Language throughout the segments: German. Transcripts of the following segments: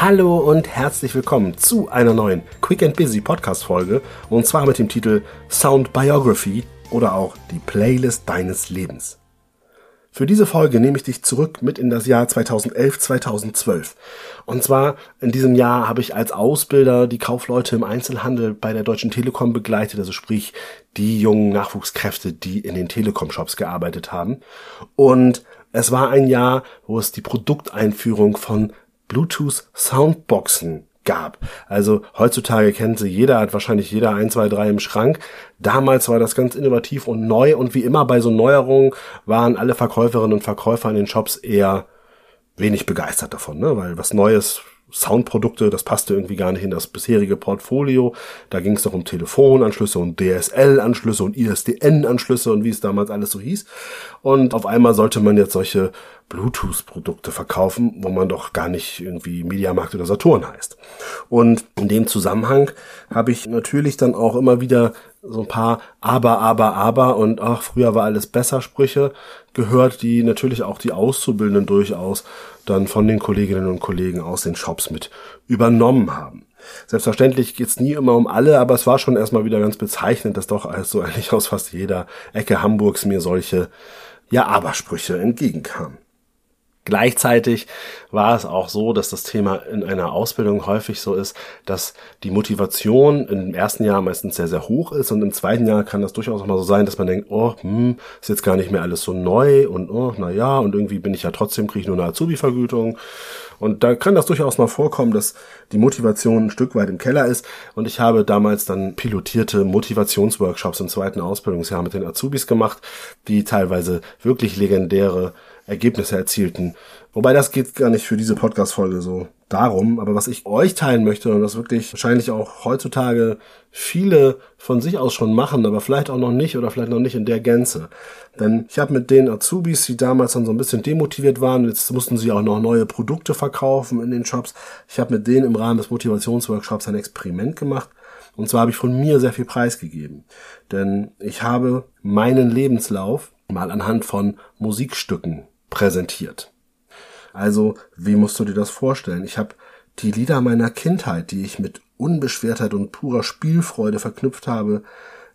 Hallo und herzlich willkommen zu einer neuen Quick and Busy Podcast Folge und zwar mit dem Titel Sound Biography oder auch die Playlist deines Lebens. Für diese Folge nehme ich dich zurück mit in das Jahr 2011, 2012. Und zwar in diesem Jahr habe ich als Ausbilder die Kaufleute im Einzelhandel bei der Deutschen Telekom begleitet, also sprich die jungen Nachwuchskräfte, die in den Telekom-Shops gearbeitet haben. Und es war ein Jahr, wo es die Produkteinführung von Bluetooth Soundboxen gab. Also heutzutage kennt sie jeder, hat wahrscheinlich jeder ein, zwei, drei im Schrank. Damals war das ganz innovativ und neu und wie immer bei so Neuerungen waren alle Verkäuferinnen und Verkäufer in den Shops eher wenig begeistert davon, ne? weil was Neues Soundprodukte, das passte irgendwie gar nicht in das bisherige Portfolio. Da ging es doch um Telefonanschlüsse und DSL-Anschlüsse und ISDN-Anschlüsse und wie es damals alles so hieß. Und auf einmal sollte man jetzt solche Bluetooth-Produkte verkaufen, wo man doch gar nicht irgendwie Mediamarkt oder Saturn heißt. Und in dem Zusammenhang habe ich natürlich dann auch immer wieder so ein paar Aber, Aber, Aber und ach, früher war alles besser Sprüche gehört, die natürlich auch die Auszubildenden durchaus dann von den Kolleginnen und Kollegen aus den Shops mit übernommen haben. Selbstverständlich geht's nie immer um alle, aber es war schon erstmal wieder ganz bezeichnend, dass doch also eigentlich aus fast jeder Ecke Hamburgs mir solche ja Abersprüche entgegenkamen. Gleichzeitig war es auch so, dass das Thema in einer Ausbildung häufig so ist, dass die Motivation im ersten Jahr meistens sehr, sehr hoch ist und im zweiten Jahr kann das durchaus auch mal so sein, dass man denkt, oh, hm, ist jetzt gar nicht mehr alles so neu und oh, na ja, und irgendwie bin ich ja trotzdem, kriege ich nur eine Azubi-Vergütung. Und da kann das durchaus mal vorkommen, dass die Motivation ein Stück weit im Keller ist. Und ich habe damals dann pilotierte Motivationsworkshops im zweiten Ausbildungsjahr mit den Azubis gemacht, die teilweise wirklich legendäre Ergebnisse erzielten. Wobei das geht gar nicht für diese Podcast-Folge so darum, aber was ich euch teilen möchte und das wirklich wahrscheinlich auch heutzutage viele von sich aus schon machen, aber vielleicht auch noch nicht oder vielleicht noch nicht in der Gänze. Denn ich habe mit den Azubis, die damals dann so ein bisschen demotiviert waren, jetzt mussten sie auch noch neue Produkte verkaufen in den Shops. Ich habe mit denen im Rahmen des Motivationsworkshops ein Experiment gemacht. Und zwar habe ich von mir sehr viel preisgegeben. Denn ich habe meinen Lebenslauf mal anhand von Musikstücken präsentiert. Also, wie musst du dir das vorstellen? Ich habe die Lieder meiner Kindheit, die ich mit Unbeschwertheit und purer Spielfreude verknüpft habe,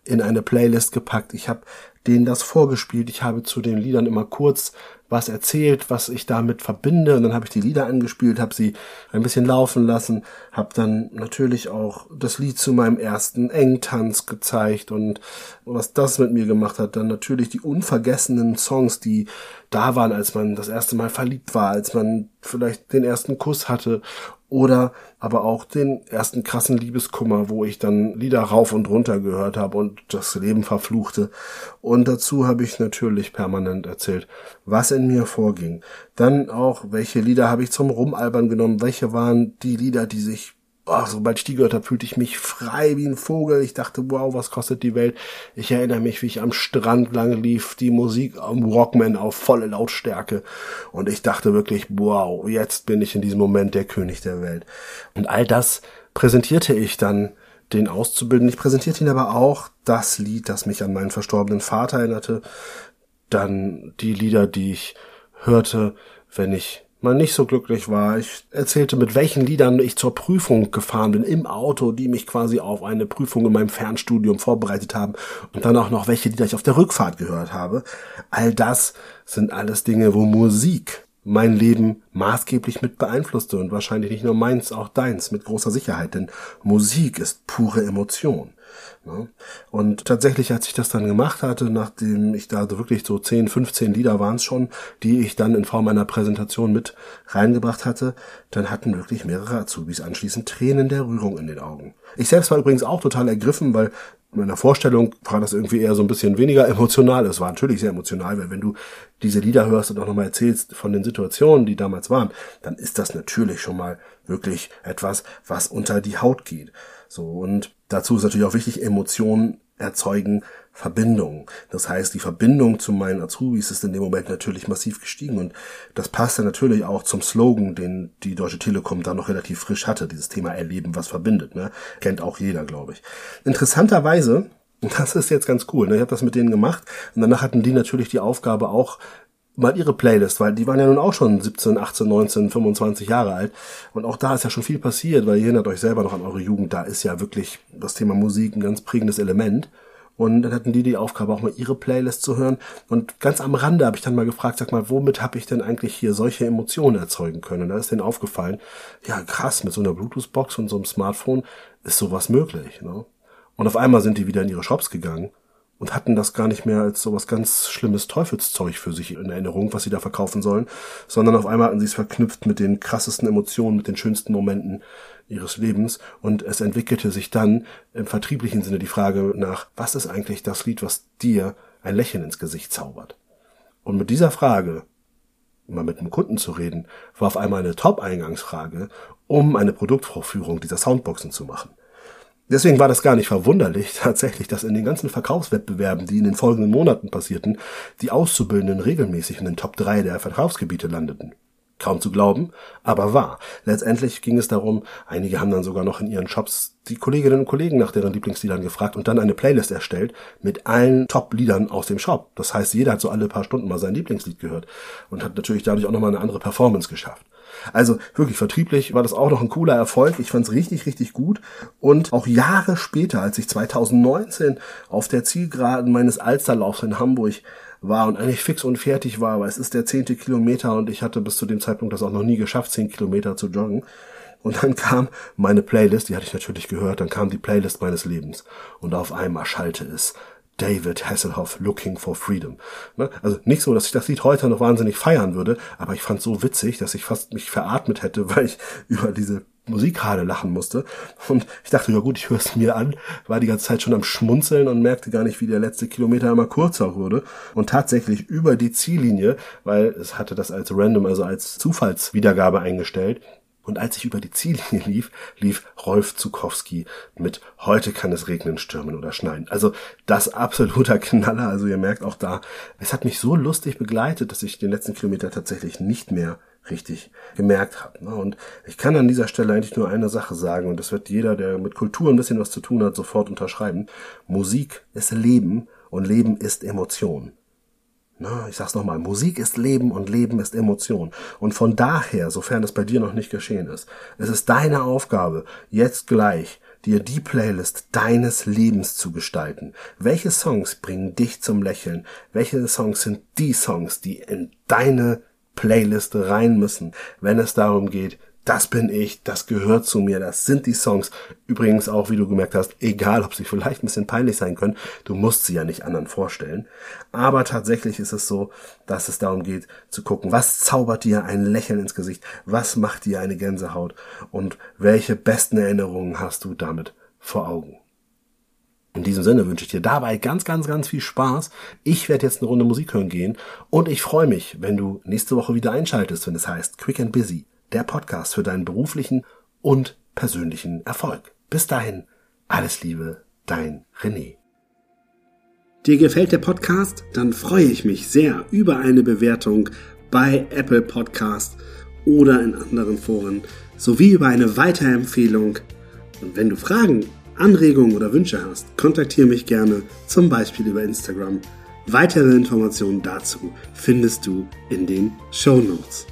in eine Playlist gepackt. Ich habe denen das vorgespielt. Ich habe zu den Liedern immer kurz was erzählt, was ich damit verbinde. Und dann habe ich die Lieder angespielt, habe sie ein bisschen laufen lassen, habe dann natürlich auch das Lied zu meinem ersten Engtanz gezeigt und was das mit mir gemacht hat, dann natürlich die unvergessenen Songs, die da waren, als man das erste Mal verliebt war, als man vielleicht den ersten Kuss hatte oder aber auch den ersten krassen Liebeskummer, wo ich dann Lieder rauf und runter gehört habe und das Leben verfluchte. Und dazu habe ich natürlich permanent erzählt, was in mir vorging. Dann auch, welche Lieder habe ich zum Rumalbern genommen, welche waren die Lieder, die sich ach, sobald ich die gehört habe, fühlte ich mich frei wie ein Vogel. Ich dachte, wow, was kostet die Welt? Ich erinnere mich, wie ich am Strand lang lief, die Musik am Rockman auf volle Lautstärke. Und ich dachte wirklich, wow, jetzt bin ich in diesem Moment der König der Welt. Und all das präsentierte ich dann den Auszubildenden. Ich präsentierte ihnen aber auch das Lied, das mich an meinen verstorbenen Vater erinnerte. Dann die Lieder, die ich hörte, wenn ich mal nicht so glücklich war. Ich erzählte, mit welchen Liedern ich zur Prüfung gefahren bin im Auto, die mich quasi auf eine Prüfung in meinem Fernstudium vorbereitet haben und dann auch noch welche Lieder ich auf der Rückfahrt gehört habe. All das sind alles Dinge, wo Musik mein Leben maßgeblich mit beeinflusste und wahrscheinlich nicht nur meins, auch deins mit großer Sicherheit, denn Musik ist pure Emotion. Ne? Und tatsächlich, als ich das dann gemacht hatte, nachdem ich da wirklich so 10, 15 Lieder waren es schon, die ich dann in Form einer Präsentation mit reingebracht hatte, dann hatten wirklich mehrere Azubis anschließend Tränen der Rührung in den Augen. Ich selbst war übrigens auch total ergriffen, weil in meiner Vorstellung war das irgendwie eher so ein bisschen weniger emotional. Es war natürlich sehr emotional, weil wenn du diese Lieder hörst und auch nochmal erzählst von den Situationen, die damals waren, dann ist das natürlich schon mal wirklich etwas, was unter die Haut geht. So, und dazu ist natürlich auch wichtig, Emotionen erzeugen Verbindung. Das heißt, die Verbindung zu meinen Azubis ist in dem Moment natürlich massiv gestiegen und das passt dann natürlich auch zum Slogan, den die Deutsche Telekom da noch relativ frisch hatte, dieses Thema Erleben, was verbindet. Ne? Kennt auch jeder, glaube ich. Interessanterweise, das ist jetzt ganz cool, ne? ich habe das mit denen gemacht und danach hatten die natürlich die Aufgabe auch mal ihre Playlist, weil die waren ja nun auch schon 17, 18, 19, 25 Jahre alt. Und auch da ist ja schon viel passiert, weil ihr erinnert euch selber noch an eure Jugend. Da ist ja wirklich das Thema Musik ein ganz prägendes Element. Und dann hatten die die Aufgabe, auch mal ihre Playlist zu hören. Und ganz am Rande habe ich dann mal gefragt, sag mal, womit habe ich denn eigentlich hier solche Emotionen erzeugen können? Und da ist denen aufgefallen, ja krass, mit so einer Bluetooth-Box und so einem Smartphone ist sowas möglich. Ne? Und auf einmal sind die wieder in ihre Shops gegangen und hatten das gar nicht mehr als sowas ganz schlimmes Teufelszeug für sich in Erinnerung, was sie da verkaufen sollen, sondern auf einmal hatten sie es verknüpft mit den krassesten Emotionen, mit den schönsten Momenten ihres Lebens und es entwickelte sich dann im vertrieblichen Sinne die Frage nach, was ist eigentlich das Lied, was dir ein Lächeln ins Gesicht zaubert? Und mit dieser Frage, mal mit einem Kunden zu reden, war auf einmal eine Top-Eingangsfrage, um eine Produktvorführung dieser Soundboxen zu machen. Deswegen war das gar nicht verwunderlich tatsächlich, dass in den ganzen Verkaufswettbewerben, die in den folgenden Monaten passierten, die Auszubildenden regelmäßig in den Top 3 der Verkaufsgebiete landeten. Kaum zu glauben, aber wahr. Letztendlich ging es darum, einige haben dann sogar noch in ihren Shops die Kolleginnen und Kollegen nach deren Lieblingsliedern gefragt und dann eine Playlist erstellt mit allen Top-Liedern aus dem Shop. Das heißt, jeder hat so alle paar Stunden mal sein Lieblingslied gehört und hat natürlich dadurch auch nochmal eine andere Performance geschafft. Also wirklich vertrieblich war das auch noch ein cooler Erfolg. Ich fand es richtig, richtig gut. Und auch Jahre später, als ich 2019 auf der Zielgeraden meines Alsterlaufs in Hamburg war und eigentlich fix und fertig war, weil es ist der zehnte Kilometer und ich hatte bis zu dem Zeitpunkt das auch noch nie geschafft, zehn Kilometer zu joggen. Und dann kam meine Playlist, die hatte ich natürlich gehört, dann kam die Playlist meines Lebens und auf einmal schallte es David Hasselhoff Looking for Freedom. Ne? Also nicht so, dass ich das Lied heute noch wahnsinnig feiern würde, aber ich fand so witzig, dass ich fast mich veratmet hätte, weil ich über diese Musik gerade lachen musste. Und ich dachte, ja gut, ich höre es mir an, war die ganze Zeit schon am Schmunzeln und merkte gar nicht, wie der letzte Kilometer immer kurzer wurde. Und tatsächlich über die Ziellinie, weil es hatte das als random, also als Zufallswiedergabe eingestellt, und als ich über die Ziellinie lief, lief Rolf Zukowski mit Heute kann es regnen, stürmen oder schneien. Also das absoluter Knaller. Also ihr merkt auch da, es hat mich so lustig begleitet, dass ich den letzten Kilometer tatsächlich nicht mehr richtig gemerkt habe. Ne? Und ich kann an dieser Stelle eigentlich nur eine Sache sagen, und das wird jeder, der mit Kultur ein bisschen was zu tun hat, sofort unterschreiben. Musik ist Leben und Leben ist Emotion. Na, ich sag's nochmal, Musik ist Leben und Leben ist Emotion. Und von daher, sofern das bei dir noch nicht geschehen ist, es ist deine Aufgabe, jetzt gleich dir die Playlist deines Lebens zu gestalten. Welche Songs bringen dich zum Lächeln? Welche Songs sind die Songs, die in deine Playlist rein müssen, wenn es darum geht, das bin ich, das gehört zu mir, das sind die Songs. Übrigens auch, wie du gemerkt hast, egal, ob sie vielleicht ein bisschen peinlich sein können, du musst sie ja nicht anderen vorstellen. Aber tatsächlich ist es so, dass es darum geht zu gucken, was zaubert dir ein Lächeln ins Gesicht, was macht dir eine Gänsehaut und welche besten Erinnerungen hast du damit vor Augen. In diesem Sinne wünsche ich dir dabei ganz, ganz, ganz viel Spaß. Ich werde jetzt eine Runde Musik hören gehen und ich freue mich, wenn du nächste Woche wieder einschaltest, wenn es heißt Quick and Busy der Podcast für deinen beruflichen und persönlichen Erfolg. Bis dahin, alles Liebe, dein René. Dir gefällt der Podcast? Dann freue ich mich sehr über eine Bewertung bei Apple Podcast oder in anderen Foren sowie über eine Weiterempfehlung. Und wenn du Fragen, Anregungen oder Wünsche hast, kontaktiere mich gerne, zum Beispiel über Instagram. Weitere Informationen dazu findest du in den Show Notes.